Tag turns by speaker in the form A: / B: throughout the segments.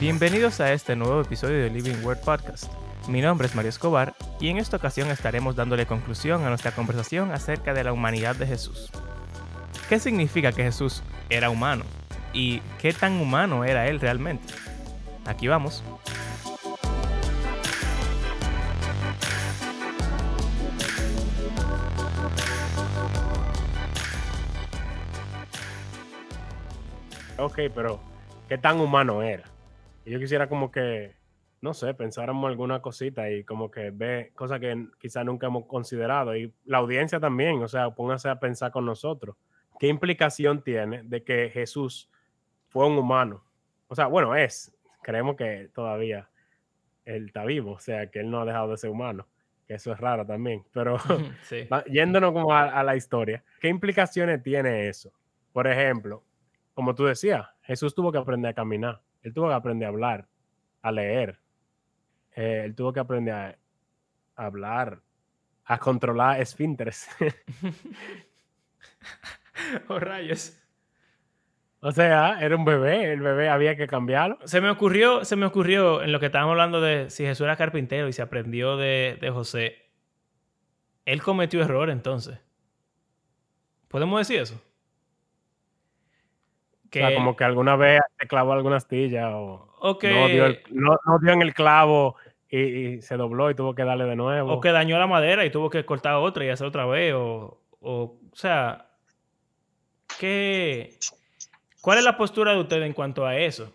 A: Bienvenidos a este nuevo episodio de Living Word Podcast. Mi nombre es Mario Escobar y en esta ocasión estaremos dándole conclusión a nuestra conversación acerca de la humanidad de Jesús. ¿Qué significa que Jesús era humano? ¿Y qué tan humano era él realmente? Aquí vamos.
B: Ok, pero ¿qué tan humano era? Yo quisiera como que, no sé, pensáramos alguna cosita y como que ve cosas que quizás nunca hemos considerado. Y la audiencia también, o sea, póngase a pensar con nosotros. ¿Qué implicación tiene de que Jesús fue un humano? O sea, bueno, es. Creemos que todavía él está vivo, o sea, que él no ha dejado de ser humano, que eso es raro también. Pero yéndonos como a la historia, ¿qué implicaciones tiene eso? Por ejemplo, como tú decías, Jesús tuvo que aprender a caminar, él tuvo que aprender a hablar, a leer, eh, él tuvo que aprender a, hablar, a controlar esfínteres.
A: oh, rayos.
B: O sea, era un bebé, el bebé había que cambiarlo.
A: Se me ocurrió, se me ocurrió en lo que estábamos hablando de si Jesús era carpintero y se aprendió de, de José. Él cometió error entonces. ¿Podemos decir eso?
B: Que, o sea, como que alguna vez te clavó alguna astilla o no, dio en el clavo y, se dobló y tuvo que darle de nuevo.
A: O que dañó la madera y tuvo que cortar otra y hacer otra vez. O, o, o sea, ¿qué, ¿cuál es la postura de usted en cuanto a eso?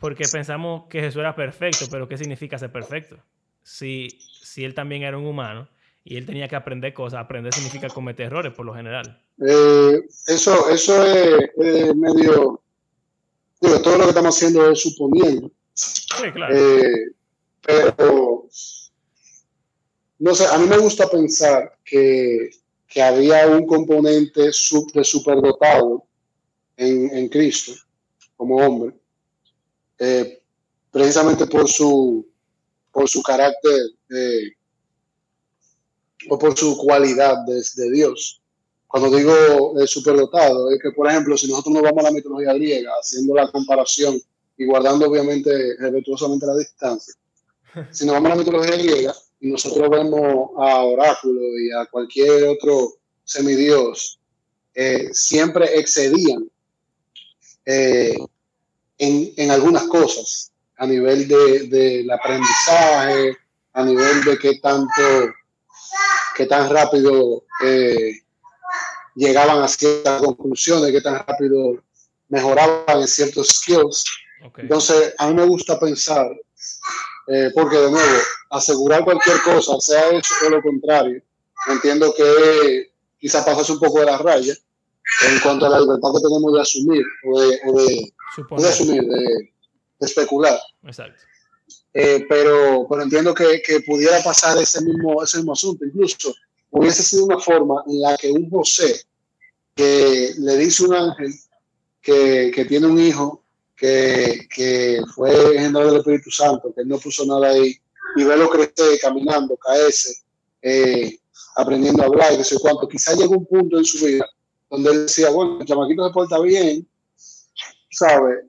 A: Porque pensamos que Jesús era perfecto, pero ¿qué significa ser perfecto? Si, si él también era un humano y él tenía que aprender cosas, aprender significa cometer errores por lo general.
C: Eh, eso, eso es, medio. Digo, todo lo que estamos haciendo es suponiendo.
A: Sí, claro.
C: Eh, pero. No sé, a mí me gusta pensar que, que había un componente sub, de superdotado en, en Cristo como hombre, eh, precisamente por su, por su carácter o por su cualidad de, de Dios. Cuando digo eh, superdotado, es que, por ejemplo, si nosotros nos vamos a la mitología griega, haciendo la comparación y guardando obviamente respetuosamente la distancia, si nos vamos a la mitología griega y nosotros vemos a Oráculo y a cualquier otro semidios, eh, siempre excedían eh, en, en, algunas cosas, a nivel del de, aprendizaje, a nivel de qué tanto, qué tan rápido eh, llegaban a ciertas conclusiones, que tan rápido mejoraban en ciertos skills. Entonces, a mí me gusta pensar, eh, porque de nuevo, asegurar cualquier cosa, sea eso o lo contrario, entiendo que quizás pasas un poco de la raya en cuanto a la libertad que tenemos de asumir o de, de, asumir, de, especular.
A: Exacto.
C: Eh, pero, pero entiendo que, que, pudiera pasar ese mismo, ese mismo asunto. Incluso hubiese sido una forma en la que un José que le dice un ángel que, que tiene un hijo que, que fue engendrado del Espíritu Santo, que no puso nada ahí, y verlo crecer, caminando, caerse, eh, aprendiendo a hablar, y que sé cuánto. Quizá llegó un punto en su vida donde él decía, bueno, el chamaquito se porta bien, ¿sabe?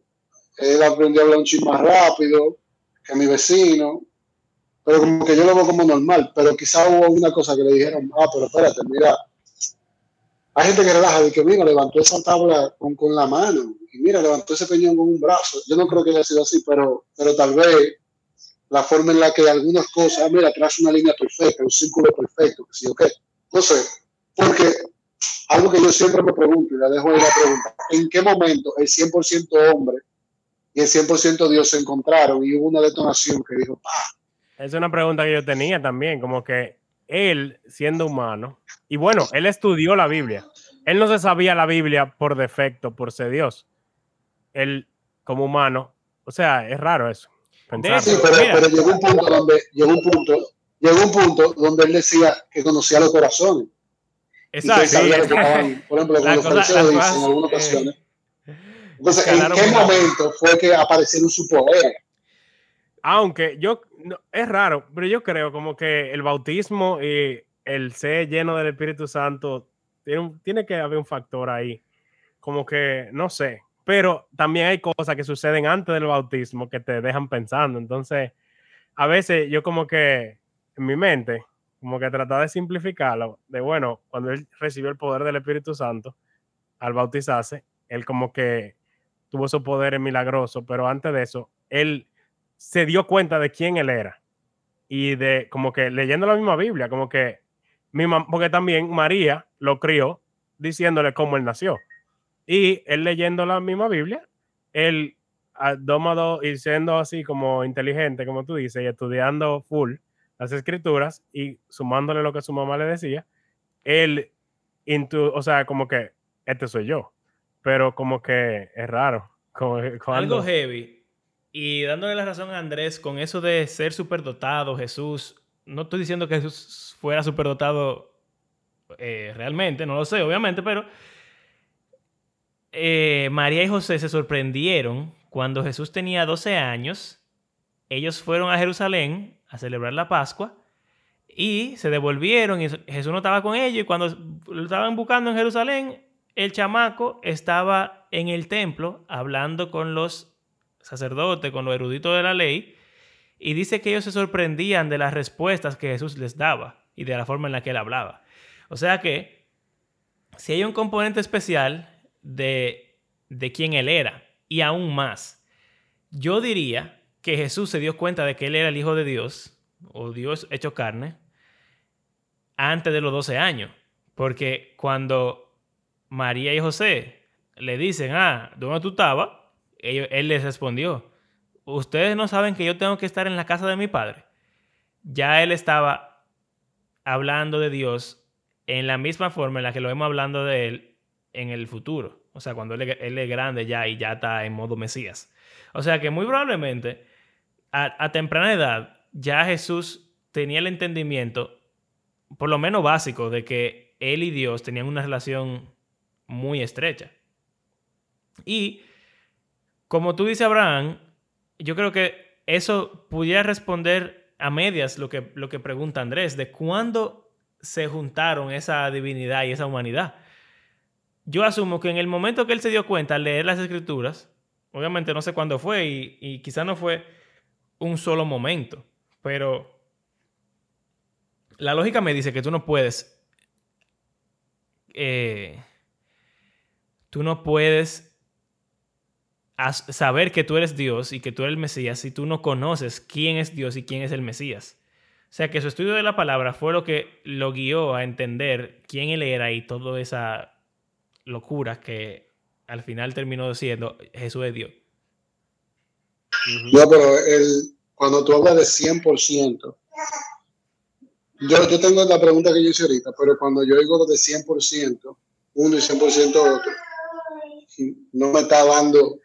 C: Él aprendió a hablar un chisme más rápido que mi vecino, pero como que yo lo veo como normal, pero quizá hubo una cosa que le dijeron, ah, pero espérate, mira, hay gente que relaja de que, mira, levantó esa tabla con, con, la mano y mira, levantó ese peñón con un brazo. Yo no creo que haya sido así, pero, pero tal vez la forma en la que algunas cosas, mira, trae una línea perfecta, un círculo perfecto, que sí, ok. No sé, porque algo que yo siempre me pregunto y la dejo ahí la pregunta, ¿en qué momento el 100% hombre y el 100% Dios se encontraron y hubo una detonación que dijo, ¡pah!
B: Es una pregunta que yo tenía también, como que él, siendo humano, y bueno, él estudió la Biblia. Él no se sabía la Biblia por defecto, por ser Dios. Él, como humano, o sea, es raro eso.
C: Sí, pero, llegó un punto donde llegó un punto, llegó un punto donde él decía que conocía los corazones.
B: Exacto.
C: por ejemplo, cuando los fariseos dicen en algunas eh, ocasiones. Entonces, ¿en qué momento fue que aparecieron su poder?
B: Aunque yo, es raro, pero yo creo como que el bautismo y el ser lleno del Espíritu Santo tiene, tiene que haber un factor ahí. Como que, no sé, pero también hay cosas que suceden antes del bautismo que te dejan pensando. Entonces, a veces yo como que en mi mente, como que trataba de simplificarlo, de bueno, cuando él recibió el poder del Espíritu Santo al bautizarse, él como que tuvo esos poderes milagrosos, pero antes de eso, él se dio cuenta de quién él era. Y de como que leyendo la misma Biblia, como que, mi porque también María lo crió diciéndole cómo él nació. Y él leyendo la misma Biblia, él domado y siendo así como inteligente, como tú dices, y estudiando full las escrituras y sumándole lo que su mamá le decía, él, o sea, como que, este soy yo. Pero como que es raro.
A: Algo heavy. Y dándole la razón a Andrés con eso de ser superdotado, Jesús, no estoy diciendo que Jesús fuera superdotado eh, realmente, no lo sé, obviamente, pero eh, María y José se sorprendieron cuando Jesús tenía 12 años. Ellos fueron a Jerusalén a celebrar la Pascua y se devolvieron y Jesús no estaba con ellos y cuando lo estaban buscando en Jerusalén, el chamaco estaba en el templo hablando con los sacerdotes, con los eruditos de la ley y dice que ellos se sorprendían de las respuestas que Jesús les daba y de la forma en la que él hablaba. O sea que si hay un componente especial de, de quién él era. Y aún más, yo diría que Jesús se dio cuenta de que él era el Hijo de Dios, o Dios hecho carne, antes de los 12 años. Porque cuando María y José le dicen, ah, ¿dónde tú estabas? Él, les respondió, ustedes no saben que yo tengo que estar en la casa de mi padre. Ya él estaba hablando de Dios en la misma forma en la que lo vemos hablando de él en el futuro. O sea, cuando él, es grande ya y ya está en modo Mesías. O sea que muy probablemente a, temprana edad ya Jesús tenía el entendimiento, por lo menos básico, de que él y Dios tenían una relación muy estrecha. Y como tú dices, Abraham, yo creo que eso pudiera responder a medias lo que, lo que pregunta Andrés, de cuándo se juntaron esa divinidad y esa humanidad yo asumo que en el momento que él se dio cuenta al leer las escrituras, obviamente no sé cuándo fue y, y quizá no fue un solo momento, pero la lógica me dice que tú no puedes, eh, tú no puedes saber que tú eres Dios y que tú eres el Mesías si tú no conoces quién es Dios y quién es el Mesías. O sea que su estudio de la palabra fue lo que lo guió a entender quién él era y toda esa locuras que al final terminó siendo Jesús es Dios.
C: No, pero el, cuando tú hablas de 100%, yo, yo tengo la pregunta que yo hice ahorita, pero cuando yo digo de 100%, uno y 100% otro, no me está dando,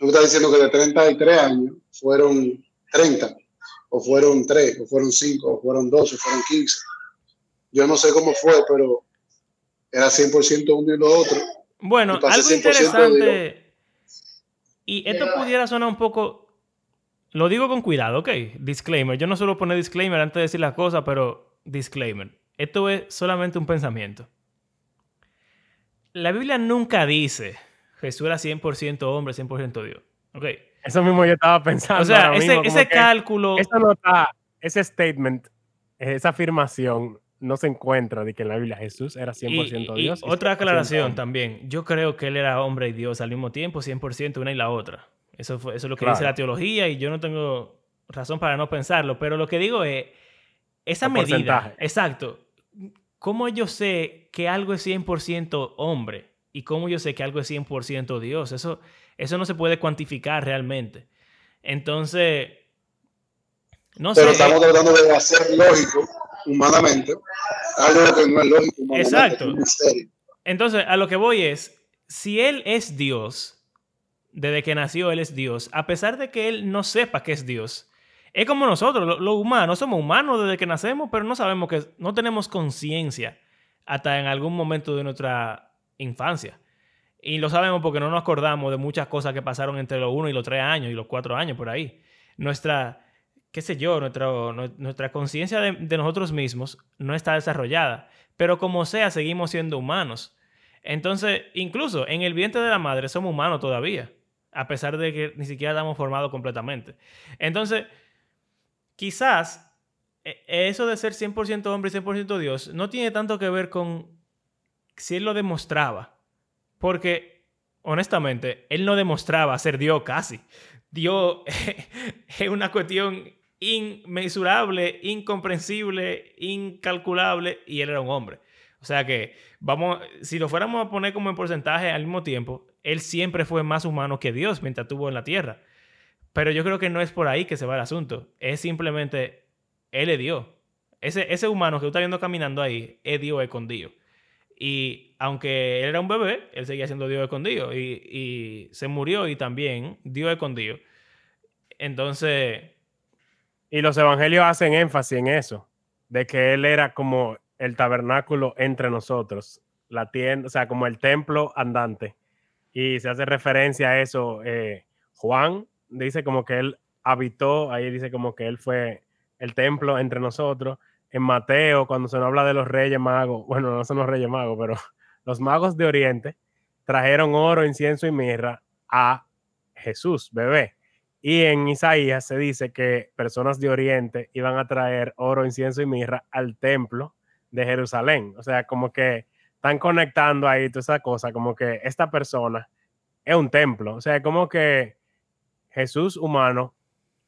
C: no me está diciendo que de 33 años fueron 30, o fueron 3, o fueron 5, o fueron 12, o fueron 15. Yo no sé cómo fue, pero era 100% uno y lo otro.
A: Bueno, algo interesante. Y esto pudiera sonar un poco. Lo digo con cuidado, ¿ok? Disclaimer. Yo no suelo poner disclaimer antes de decir las cosas, pero disclaimer. Esto es solamente un pensamiento. La Biblia nunca dice Jesús era 100% hombre, 100% Dios. ¿Ok?
B: Eso mismo yo estaba pensando.
A: O sea, ese, ese cálculo.
B: Eso no está, ese statement, esa afirmación no se encuentra de que en la Biblia Jesús era 100% Dios.
A: otra aclaración también. Yo creo que él era hombre y Dios al mismo tiempo, 100% una y la otra. Eso, eso es lo que dice la teología y yo no tengo razón para no pensarlo, pero lo que digo es, esa medida, exacto, ¿cómo yo sé que algo es 100% hombre y cómo yo sé que algo es 100% Dios? Eso, eso no se puede cuantificar realmente. Entonces,
C: no pero estamos tratando de hacer lógico humanamente, algo que no es lógico.
A: Exacto. Entonces, a lo que voy es, si él es Dios, desde que nació él es Dios, a pesar de que él no sepa que es Dios, es como nosotros, los humanos, somos humanos desde que nacemos, pero no sabemos que, no tenemos conciencia hasta en algún momento de nuestra infancia. Y lo sabemos porque no nos acordamos de muchas cosas que pasaron entre los uno y los tres años y los cuatro años por ahí. Nuestra, qué sé yo, nuestra, nuestra conciencia de, nosotros mismos no está desarrollada. Pero como sea, seguimos siendo humanos. Entonces, incluso en el vientre de la madre somos humanos todavía, a pesar de que ni siquiera estamos formados completamente. Entonces, quizás e, eso de ser 100% hombre y 100% Dios no tiene tanto que ver con si él lo demostraba, porque honestamente, él no demostraba ser Dios casi. Dios es una cuestión inmesurable, incomprensible, incalculable, y él era un hombre. O sea que, vamos, si lo fuéramos a poner como en porcentaje al mismo tiempo, él siempre fue más humano que Dios mientras estuvo en la tierra. Pero yo creo que no es por ahí que se va el asunto. Es simplemente, él es Dios. Ese, ese humano que tú estás viendo caminando ahí es Dios escondido. Y aunque él era un bebé, él seguía siendo Dios escondido. Y, y se murió y también Dios escondido. Entonces,
B: y los evangelios hacen énfasis en eso, de que Él era como el tabernáculo entre nosotros, la tienda, o sea, como el templo andante. Y se hace referencia a eso. Eh, Juan dice como que Él habitó, ahí dice como que Él fue el templo entre nosotros. En Mateo, cuando se nos habla de los reyes magos, bueno, no son los reyes magos, pero los magos de Oriente trajeron oro, incienso y mirra a Jesús, bebé. Y en Isaías se dice que personas de Oriente iban a traer oro, incienso y mirra al templo de Jerusalén. O sea, como que están conectando ahí toda esa cosa, como que esta persona es un templo. O sea, como que Jesús humano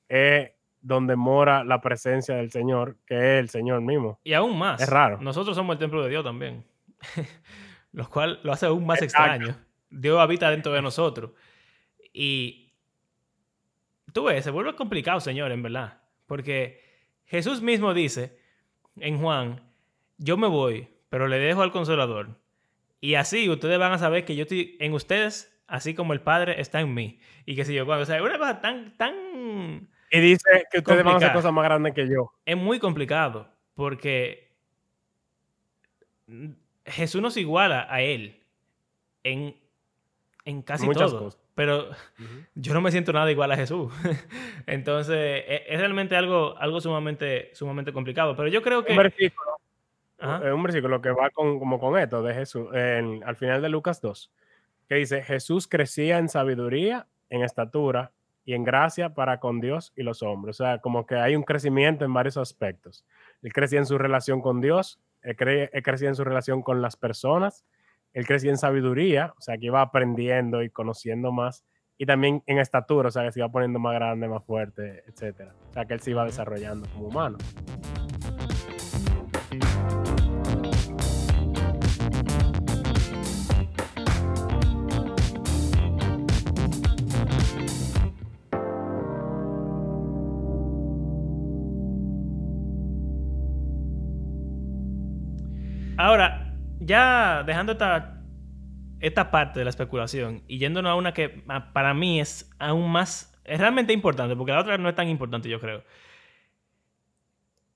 B: es donde mora la presencia del Señor, que es el Señor mismo.
A: Y aún más.
B: Es raro.
A: Nosotros somos el templo de Dios también. lo cual lo hace aún más extraño. Dios habita dentro de nosotros. Y tú ves, se vuelve complicado, Señor, en verdad. Porque Jesús mismo dice en Juan, yo me voy, pero le dejo al consolador. Y así ustedes van a saber que yo estoy en ustedes, así como el Padre está en mí. Y que si yo, cuando, o sea, una cosa tan, tan...
B: Y dice que ustedes van a hacer cosas más grandes que yo.
A: Es muy complicado, porque Jesús nos iguala a Él en, en casi Muchas todo. Cosas pero yo no me siento nada igual a Jesús. Entonces, e, es, realmente algo, algo sumamente, sumamente complicado. Pero yo creo que...
B: Un versículo, es un versículo que va con, como con esto de Jesús, al final de Lucas 2, que dice, Jesús crecía en sabiduría, en estatura y en gracia para con Dios y los hombres. O sea, como que hay un crecimiento en varios aspectos. Él crecía en su relación con Dios, él, él crecía en su relación con las personas, él crecía en sabiduría, o sea, que iba aprendiendo y conociendo más, y también en estatura, o sea, que se iba poniendo más grande, más fuerte, etcétera. O sea, que él se iba desarrollando como humano.
A: Ahora, ya dejando esta, esta parte de la especulación y yéndonos a una que para mí es aún más, es realmente importante, porque la otra no es tan importante, yo creo.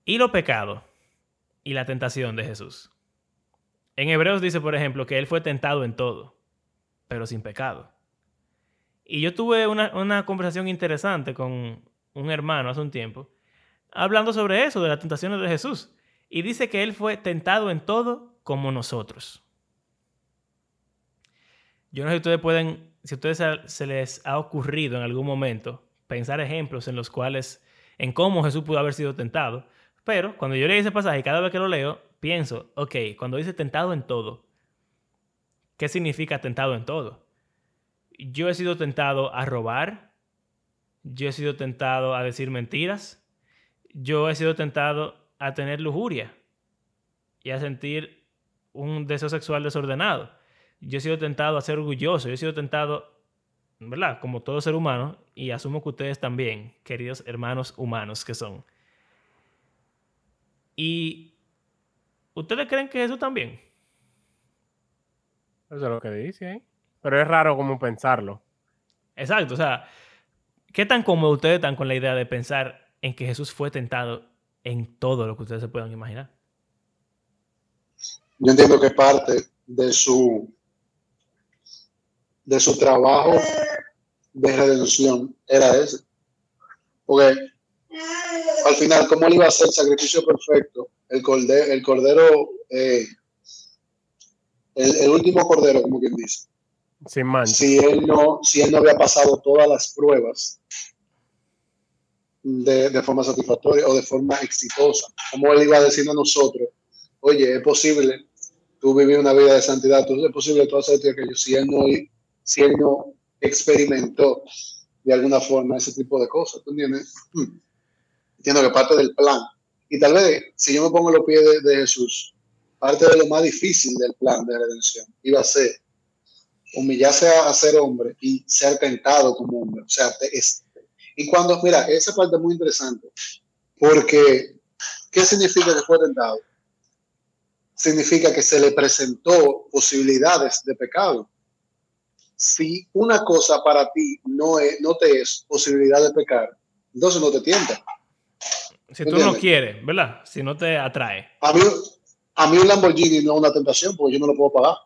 A: Y lo pecado y la tentación de Jesús. En Hebreos dice, por ejemplo, que él fue tentado en todo, pero sin pecado. Y yo tuve una, una conversación interesante con un hermano hace un tiempo, hablando sobre eso, de las tentaciones de Jesús. Y dice que él fue tentado en todo, como nosotros. Yo no sé si ustedes pueden, si a ustedes se les ha ocurrido en algún momento pensar ejemplos en los cuales, en cómo Jesús pudo haber sido tentado, pero cuando yo leí ese pasaje, cada vez que lo leo, pienso, ok, cuando dice tentado en todo, ¿qué significa tentado en todo? Yo he sido tentado a robar, yo he sido tentado a decir mentiras, yo he sido tentado a tener lujuria y a sentir un deseo sexual desordenado. Yo he sido tentado a ser orgulloso, yo he sido tentado, ¿verdad? Como todo ser humano, y asumo que ustedes también, queridos hermanos humanos que son. ¿Y ustedes creen que eso también?
B: Eso es lo que dice ahí. Pero es raro como pensarlo.
A: Exacto, o sea, ¿qué tan cómodo ustedes están con la idea de pensar en que Jesús fue tentado en todo lo que ustedes se puedan imaginar?
C: yo entiendo que parte de su de su trabajo de redención era ese. Porque al final, ¿cómo él iba a hacer sacrificio perfecto? El cordero, el cordero eh, el, último cordero, como quien dice.
B: Sin mancha.
C: Si él no, si él no había pasado todas las pruebas de, de, forma satisfactoria o de forma exitosa. Como él iba a decir a nosotros, oye, es posible tú vivir una vida de santidad, tú, es posible tú hacer aquello si él no, si él no experimentó de alguna forma ese tipo de cosas. ¿Tú entiendes? Hmm. Entiendo que parte del plan. Y tal vez, si yo me pongo los pies de, Jesús, parte de lo más difícil del plan de redención iba a ser humillarse a, ser hombre y ser tentado como hombre. O sea, y cuando, mira, esa parte es muy interesante, porque ¿qué significa que fue tentado? Significa que se le presentó posibilidades de pecado si una cosa para ti no, es, no te es posibilidad de pecar, entonces no te tienta.
A: Si tú no quieres, ¿verdad? Si no te atrae.
C: A mí, a mí un Lamborghini no es una tentación porque yo no lo puedo pagar.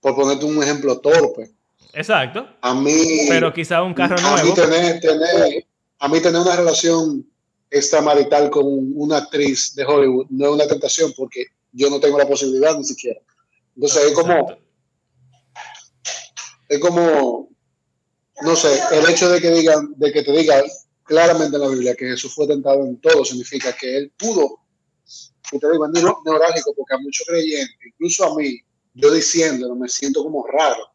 C: Por ponerte un ejemplo torpe.
A: Exacto.
C: A mí.
A: Pero quizá un carro nuevo.
C: A mí tener, tener, a mí tener una relación extramarital con una actriz de Hollywood no es una tentación porque yo no tengo la posibilidad ni siquiera. Entonces es como es como, no sé, el hecho de que digan, de que te diga claramente en la Biblia que Jesús fue tentado en todo, significa que él pudo, y te digo, es neurálgico, porque a muchos creyentes, incluso a mí, yo diciéndolo, me siento como raro,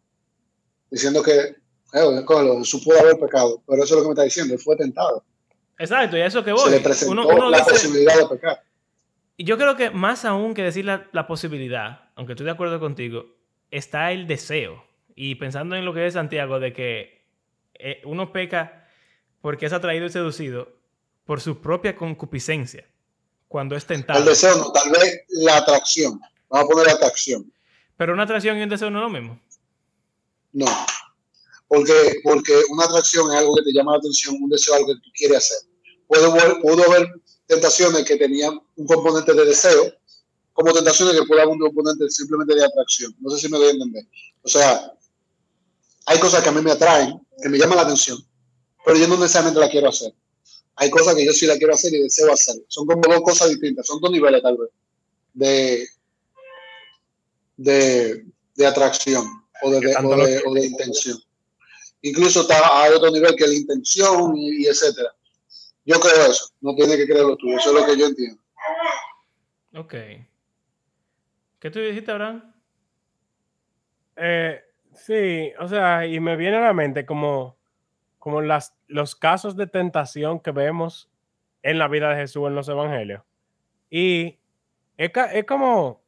C: diciendo que Jesús pudo haber pecado, pero eso es lo que me está diciendo, él fue tentado.
A: Exacto, y a eso que voy.
C: Se le presentó la posibilidad de pecar.
A: Y yo creo que más aún que decir la, la posibilidad, aunque estoy de acuerdo contigo, está el deseo. Y pensando en lo que es Santiago, de que eh, uno peca porque es atraído y seducido por su propia concupiscencia, cuando es tentado.
C: El deseo no, tal vez la atracción. Vamos a poner la atracción.
A: Pero una atracción y un deseo no es lo mismo.
C: No. Porque, porque una atracción es algo que te llama la atención, un deseo es algo que tú quieres hacer. Puede, pudo haber tentaciones que tenían un componente de deseo, como tentaciones que puede haber un componente simplemente de atracción. No sé si me doy a entender. O sea, hay cosas que a mí me atraen, que me llaman la atención, pero yo no necesariamente la quiero hacer. Hay cosas que yo sí la quiero hacer y deseo hacer. Son como dos cosas distintas, son dos niveles tal vez de, de, de atracción o de, o de, intención. Incluso está, hay otro nivel que la intención y, etcétera. Yo creo eso, no tiene que creerlo tú, eso es lo que yo entiendo.
A: Ok. ¿Qué tú dijiste, Abraham?
B: Eh, Sí, o sea, y me viene a la mente como, como las, los casos de tentación que vemos en la vida de Jesús en los evangelios. Y es, es como,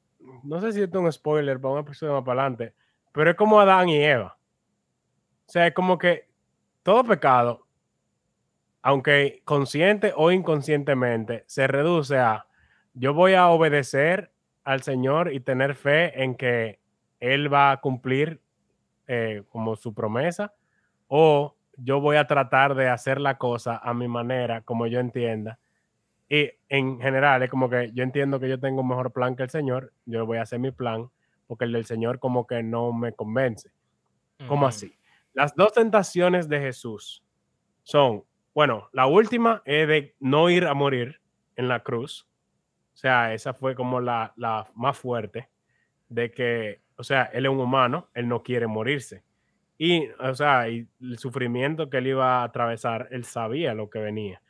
B: no sé si esto es un spoiler para un episodio más para adelante, pero es como Adán y Eva. O sea, es como que todo pecado, aunque consciente o inconscientemente, se reduce a yo voy a obedecer al Señor y tener fe en que Él va a cumplir eh, como su promesa, o yo voy a tratar de hacer la cosa a mi manera, como yo entienda. Y en general es como que yo entiendo que yo tengo un mejor plan que el Señor, yo voy a hacer mi plan, porque el del Señor como que no me convence. ¿Cómo así? Las dos tentaciones de Jesús son, bueno, la última es de no ir a morir en la cruz. O sea, esa fue como la, la más fuerte, de que o sea, él es un humano, él no quiere morirse. Y, o sea, y el sufrimiento que él iba a atravesar, él sabía lo que venía.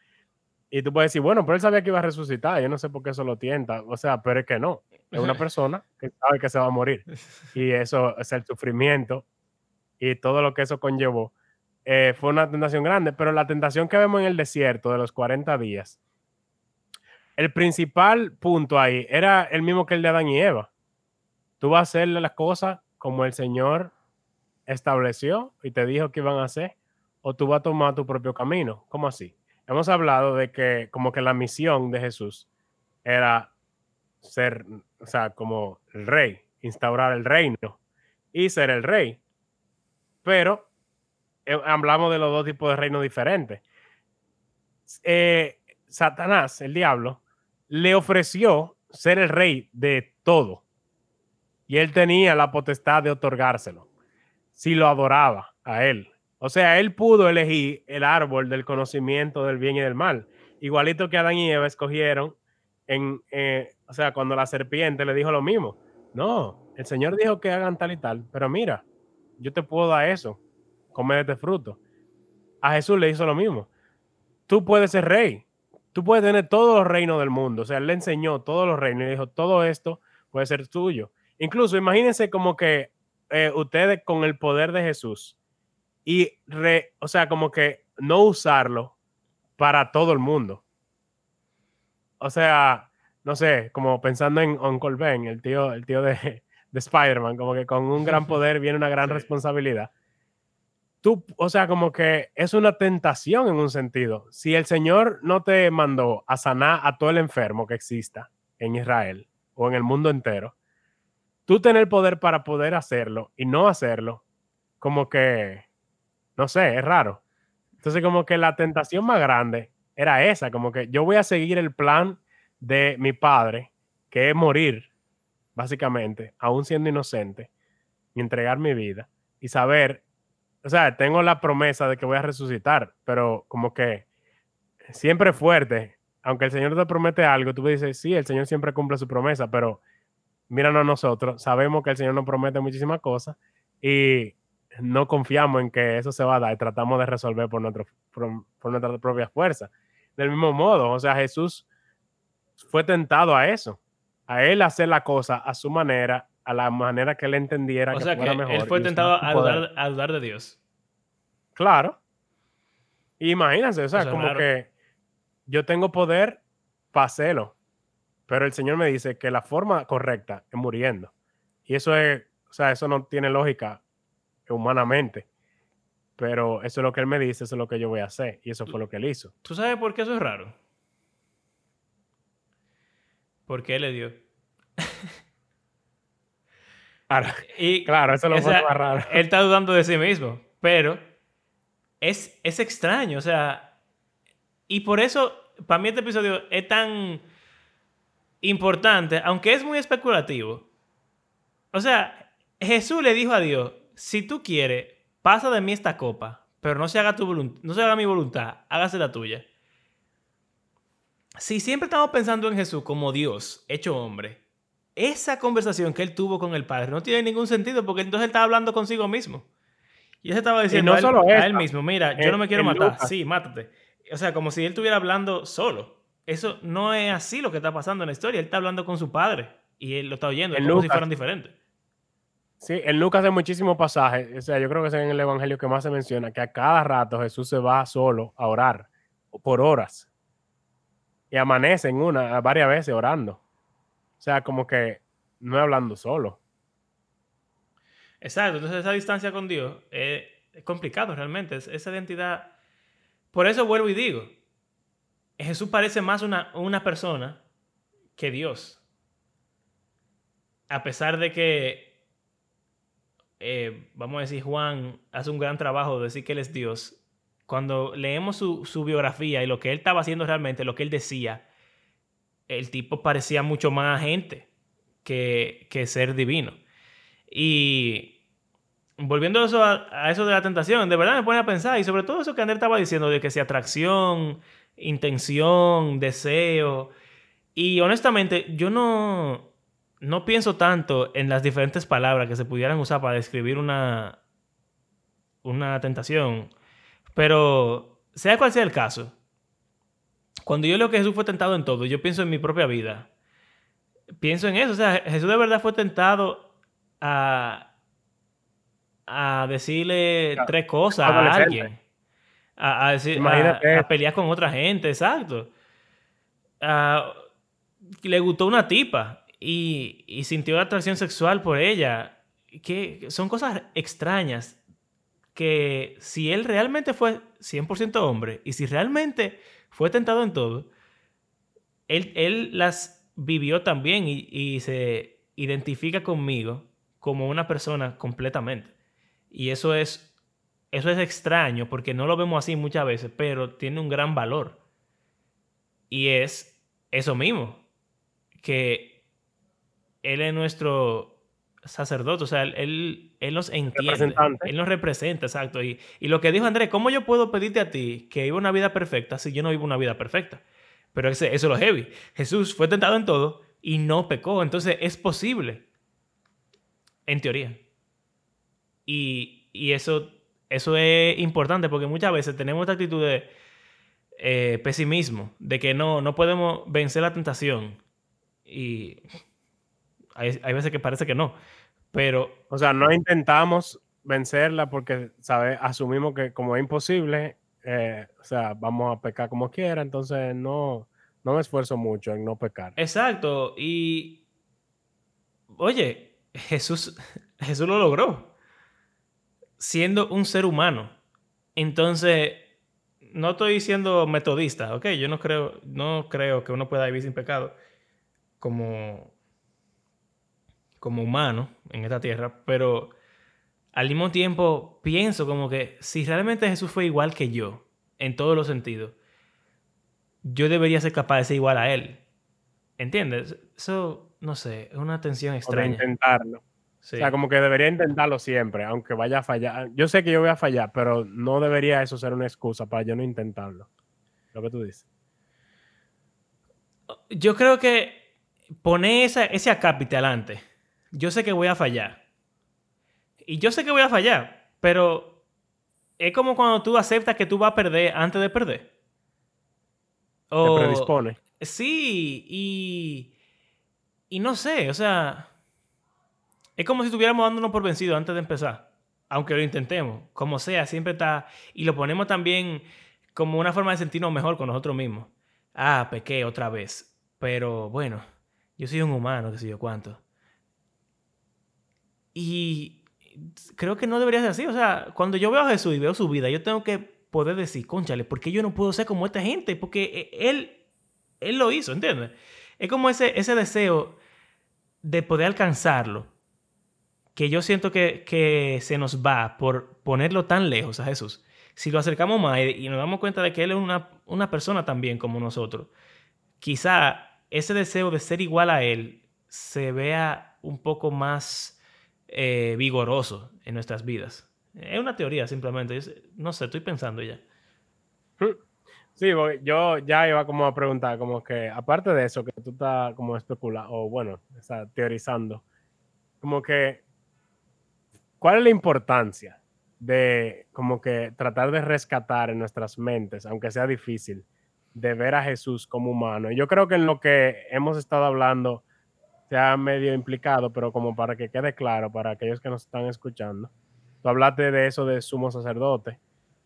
B: Y tú puedes decir, bueno, pero él sabía que iba a resucitar, yo no sé por qué eso lo tienta. O sea, pero es que no. Es una persona que sabe que se va a morir. Y eso es el sufrimiento y todo lo que eso conllevó. Eh, fue una tentación grande, pero la tentación que vemos en el desierto de los 40 días, el principal punto ahí era el mismo que el de Adán y Eva tú vas a hacer las cosas como el Señor estableció y te dijo que iban a hacer, o tú vas a tomar tu propio camino. ¿Cómo así? Hemos hablado de que como que la misión de Jesús era ser, o sea, como el rey, instaurar el reino y ser el rey. Pero eh, hablamos de los dos tipos de reinos diferentes. Eh, Satanás, el diablo, le ofreció ser el rey de todo y él tenía la potestad de otorgárselo si lo adoraba a él. O sea, él pudo elegir el árbol del conocimiento del bien y del mal, igualito que Adán y Eva escogieron en, eh, o sea, cuando la serpiente le dijo lo mismo. No, el Señor dijo que hagan tal y tal, pero mira, yo te puedo dar eso, come de este fruto. A Jesús le hizo lo mismo. Tú puedes ser rey, tú puedes tener todos los reinos del mundo. O sea, él le enseñó todos los reinos y dijo, todo esto puede ser tuyo. Incluso imagínense como que eh, ustedes con el poder de Jesús y, o sea, como que no usarlo para todo el mundo. O sea, no sé, como pensando en Uncle Ben, el tío, el tío de, de Spider-Man, como que con un gran poder viene una gran responsabilidad. Tú, o sea, como que es una tentación en un sentido. Si el Señor no te mandó a sanar a todo el enfermo que exista en Israel o en el mundo entero, tú tener poder para poder hacerlo y no hacerlo, como que, no sé, es raro. Entonces, como que la tentación más grande era esa, como que yo voy a seguir el plan de mi padre, que es morir, básicamente, aún siendo inocente, y entregar mi vida, y saber, o sea, tengo la promesa de que voy a resucitar, pero como que siempre fuerte, aunque el Señor te promete algo, tú dices, sí, el Señor siempre cumple su promesa, pero míranos nosotros, sabemos que el Señor nos promete muchísimas cosas y no confiamos en que eso se va a dar y tratamos de resolver por, nuestro, por, nuestra propia fuerza. Del mismo modo, o sea, Jesús fue tentado a eso, a él hacer la cosa a su manera, a la manera que él entendiera
A: o
B: que
A: sea,
B: fuera
A: que
B: mejor.
A: Él fue tentado a dudar, a dudar, de Dios.
B: Claro. Imagínense, o sea, como que yo tengo poder para hacerlo, pero el Señor me dice que la forma correcta es muriendo. Y eso es, o sea, eso no tiene lógica humanamente. Pero eso es lo que él me dice, eso es lo que yo voy a hacer. Y eso fue lo que él hizo.
A: ¿Tú sabes por qué eso es raro? Porque él le dio.
B: claro, y, claro, eso es lo más raro.
A: Él está dudando de sí mismo. Pero es, es extraño, o sea. Y por eso, para mí este episodio es tan importante, aunque es muy especulativo. O sea, Jesús le dijo a Dios, si tú quieres, pasa de mí esta copa, pero no se haga, tu no se haga mi voluntad, hágase la tuya. Si siempre estamos pensando en Jesús como Dios, hecho hombre, esa conversación que él tuvo con el Padre no tiene ningún sentido porque entonces él estaba hablando consigo mismo. Y él estaba diciendo a, él, a, él, mismo, mira, yo no me quiero matar, sí, mátate. O sea, como si él estuviera hablando solo. Eso no es así lo que está pasando en la historia. Él está hablando con su padre y él lo está oyendo, como si fueran diferentes.
B: Sí, en Lucas hay muchísimos pasajes, o sea, yo creo que es en el Evangelio que más se menciona, que a cada rato Jesús se va solo a orar por horas y amanece en una, varias veces orando. O sea, como que no hablando solo.
A: Exacto, entonces esa distancia con Dios es, complicado realmente, esa identidad. Por eso vuelvo y digo, Jesús parece más una, una persona que Dios. A pesar de que, eh, vamos a decir, Juan hace un gran trabajo de decir que Él es Dios, cuando leemos su, su, biografía y lo que Él estaba haciendo realmente, lo que Él decía, el tipo parecía mucho más gente que, que ser divino. Y volviendo a eso, a, eso de la tentación, de verdad me pone a pensar, y sobre todo eso que Ander estaba diciendo, de que si atracción, intención, deseo. Y honestamente, yo no, no pienso tanto en las diferentes palabras que se pudieran usar para describir una, una tentación. Pero, sea cual sea el caso, cuando yo leo que Jesús fue tentado en todo, yo pienso en mi propia vida. Pienso en eso. O sea, Jesús de verdad fue tentado a, a decirle tres cosas a alguien a, decir, a, pelear con otra gente, exacto. le gustó una tipa y, y sintió atracción sexual por ella. Que son cosas extrañas que si él realmente fue 100% hombre y si realmente fue tentado en todo, él, él las vivió también y, y, se identifica conmigo como una persona completamente. Y eso es eso es extraño porque no lo vemos así muchas veces, pero tiene un gran valor. Y es eso mismo, que Él es nuestro sacerdote, o sea, Él, él nos entiende, Él nos representa, exacto. Y, y lo que dijo Andrés, ¿cómo yo puedo pedirte a ti que viva una vida perfecta si yo no vivo una vida perfecta? Pero ese, eso es lo heavy. Jesús fue tentado en todo y no pecó, entonces es posible en teoría. Y, y eso, eso es importante porque muchas veces tenemos esta actitud de eh, pesimismo, de que no, no podemos vencer la tentación. Y hay, hay veces que parece que no. Pero.
B: O sea, no intentamos vencerla porque sabe, asumimos que como es imposible, eh, o sea, vamos a pecar como quiera, entonces no, no me esfuerzo mucho en no pecar.
A: Exacto. Y. Oye, Jesús, Jesús lo logró. Siendo un ser humano. Entonces, no estoy siendo metodista, ¿ok? Yo no creo, no creo que uno pueda vivir sin pecado como, como humano en esta tierra, pero al mismo tiempo pienso como que si realmente Jesús fue igual que yo, en todos los sentidos, yo debería ser capaz de ser igual a Él. ¿Entiendes? Eso, no sé, es una tensión extraña.
B: O intentarlo. O sea, como que debería intentarlo siempre, aunque vaya a fallar. Yo sé que yo voy a fallar, pero no debería eso ser una excusa para yo no intentarlo. Lo que tú dices.
A: Yo creo que poner ese acápite adelante. Yo sé que voy a fallar. Y yo sé que voy a fallar, pero es como cuando tú aceptas que tú vas a perder antes de perder.
B: O, Te predispone.
A: Sí, y, y no sé, o sea, es como si estuviéramos dándonos por vencido antes de empezar. Aunque lo intentemos. Como sea, siempre está. Y lo ponemos también como una forma de sentirnos mejor con nosotros mismos. Ah, pequé otra vez. Pero bueno, yo soy un humano, qué sé yo cuánto. Y creo que no debería ser así. O sea, cuando yo veo a Jesús y veo su vida, yo tengo que poder decir, conchale, ¿por qué yo no puedo ser como esta gente? Porque e, él, él lo hizo, ¿entiendes? Es como ese, ese deseo de poder alcanzarlo que yo siento que, se nos va por ponerlo tan lejos a Jesús. Si lo acercamos más y, nos damos cuenta de que Él es una, persona también como nosotros, quizá ese deseo de ser igual a Él se vea un poco más eh, vigoroso en nuestras vidas. Es una teoría simplemente. no sé, estoy pensando ya.
B: Sí, yo ya iba como a preguntar, como que aparte de eso que tú estás como especulando, o bueno, está teorizando, como que ¿Cuál es la importancia de como que tratar de rescatar en nuestras mentes, aunque sea difícil, de ver a Jesús como humano? Yo creo que en lo que hemos estado hablando se ha medio implicado, pero como para que quede claro para aquellos que nos están escuchando, tú hablaste de eso de sumo sacerdote,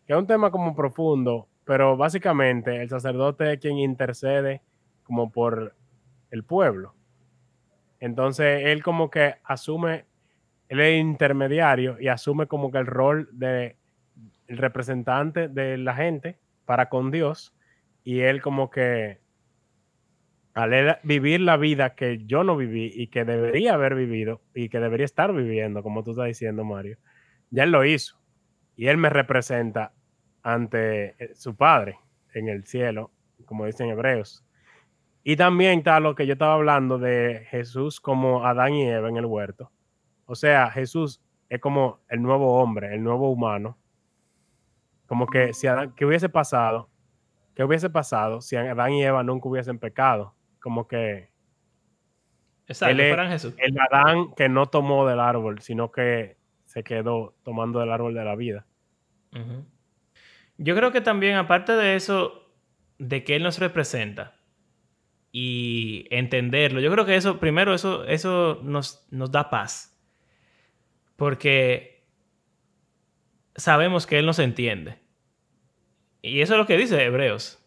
B: que es un tema como profundo, pero básicamente el sacerdote es quien intercede como por el pueblo. Entonces él como que asume él es intermediario y asume como que el rol de representante de la gente para con Dios y él como que vivir la vida que yo no viví y que debería haber vivido y que debería estar viviendo, como tú estás diciendo, Mario, ya él lo hizo y él me representa ante eh, su padre en el cielo, como dicen hebreos. Y también está lo que yo estaba hablando de Jesús como Adán y Eva en el huerto o sea, Jesús es como el nuevo hombre, el nuevo humano. Como que si Adán, ¿qué hubiese pasado? ¿Qué hubiese pasado si Adán y Eva nunca hubiesen pecado? Como que
A: Exacto, Jesús.
B: El Adán que no tomó del árbol, sino que se quedó tomando del árbol de la vida.
A: Yo creo que también, aparte de eso, de que Él nos representa y entenderlo, yo creo que eso, primero, eso, eso nos, nos da paz. Porque sabemos que Él nos entiende. Y eso es lo que dice Hebreos.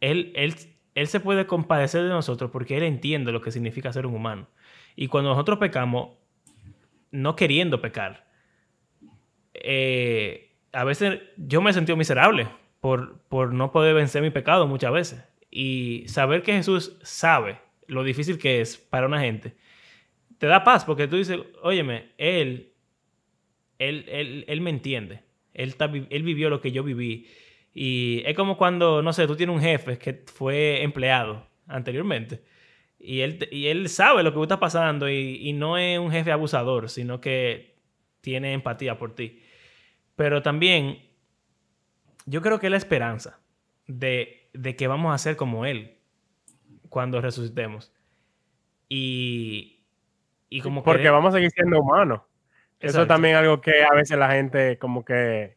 A: Él, él, él se puede compadecer de nosotros porque Él entiende lo que significa ser un humano. Y cuando nosotros pecamos, no queriendo pecar, eh, a veces yo me he sentido miserable por, por no poder vencer mi pecado muchas veces. Y saber que Jesús sabe lo difícil que es para una gente te da paz porque tú dices, óyeme, él, él, él, me entiende. Él, él vivió lo que yo viví. Y es como cuando, no sé, tú tienes un jefe que fue empleado anteriormente. Y él, y él sabe lo que está pasando y, y no es un jefe abusador, sino que tiene empatía por ti. Pero también yo creo que la esperanza de, de que vamos a ser como Él cuando resucitemos. Y Y como
B: Porque
A: que-
B: vamos a seguir siendo humanos. Eso
A: Exacto.
B: también es algo que a veces la gente como que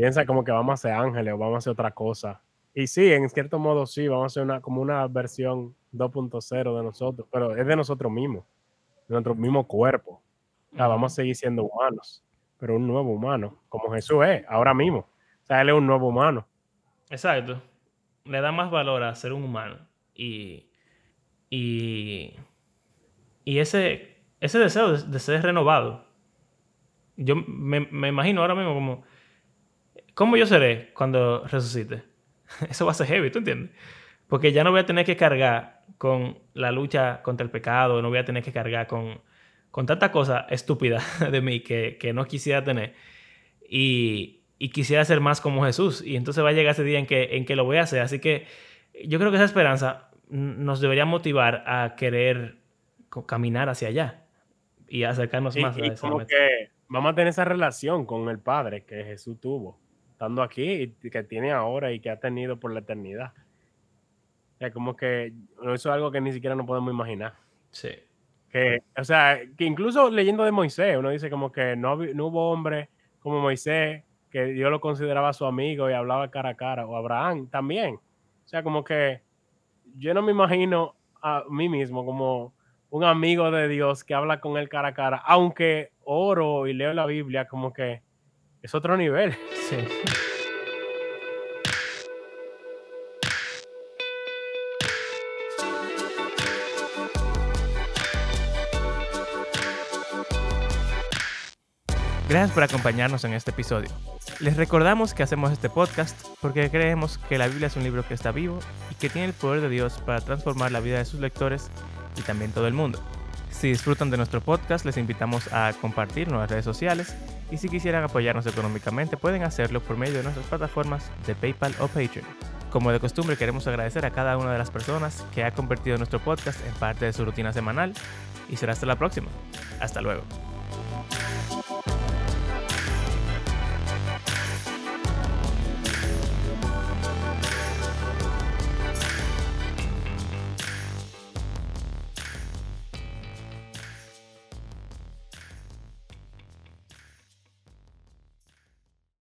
B: piensa como que vamos a ser ángeles o vamos a hacer otra cosa. Y sí, en cierto modo sí, vamos a hacer una, como una versión 2.0 de nosotros, pero es de nosotros mismos, de nuestro mismo cuerpo. O sea, vamos a seguir siendo humanos, pero un nuevo humano, como Jesús es, ahora mismo. O sea, él es un nuevo humano.
A: Exacto. Le da más valor a ser un humano. Y. Y. Y ese, ese deseo de, de ser renovado. Yo me, me imagino ahora mismo como. ¿Cómo yo seré cuando resucite? Eso va a ser heavy, ¿tú entiendes? Porque ya no voy a tener que cargar con la lucha contra el pecado, no voy a tener que cargar con, con tanta cosa estúpida de mí que, que no quisiera tener. Y, y quisiera ser más como Jesús. Y entonces va a llegar ese día en que, en que lo voy a hacer. Así que yo creo que esa esperanza nos debería motivar a querer caminar hacia allá y acercarnos
B: Y,
A: más a
B: y
A: esa
B: como
A: meta.
B: que vamos a tener esa relación con el Padre que Jesús tuvo, estando aquí y que tiene ahora y que ha tenido por la eternidad. O sea, como que eso es algo que ni siquiera nos podemos imaginar.
A: Sí.
B: Que, o sea, que incluso leyendo de Moisés, uno dice como que no, no hubo hombre como Moisés, que Dios lo consideraba su amigo y hablaba cara a cara, o Abraham también. O sea, como que yo no me imagino a mí mismo como un amigo de Dios que habla con él cara a cara, aunque oro y leo la Biblia, como que es otro nivel.
A: Sí. Gracias por acompañarnos en este episodio. Les recordamos que hacemos este podcast porque creemos que la Biblia es un libro que está vivo y que tiene el poder de Dios para transformar la vida de sus lectores y también todo el mundo. Si disfrutan de nuestro podcast, les invitamos a compartir en nuestras redes sociales y si quisieran apoyarnos económicamente pueden hacerlo por medio de nuestras plataformas de PayPal o Patreon. Como de costumbre queremos agradecer a cada una de las personas que ha convertido nuestro podcast en parte de su rutina semanal y será hasta la próxima. Hasta luego.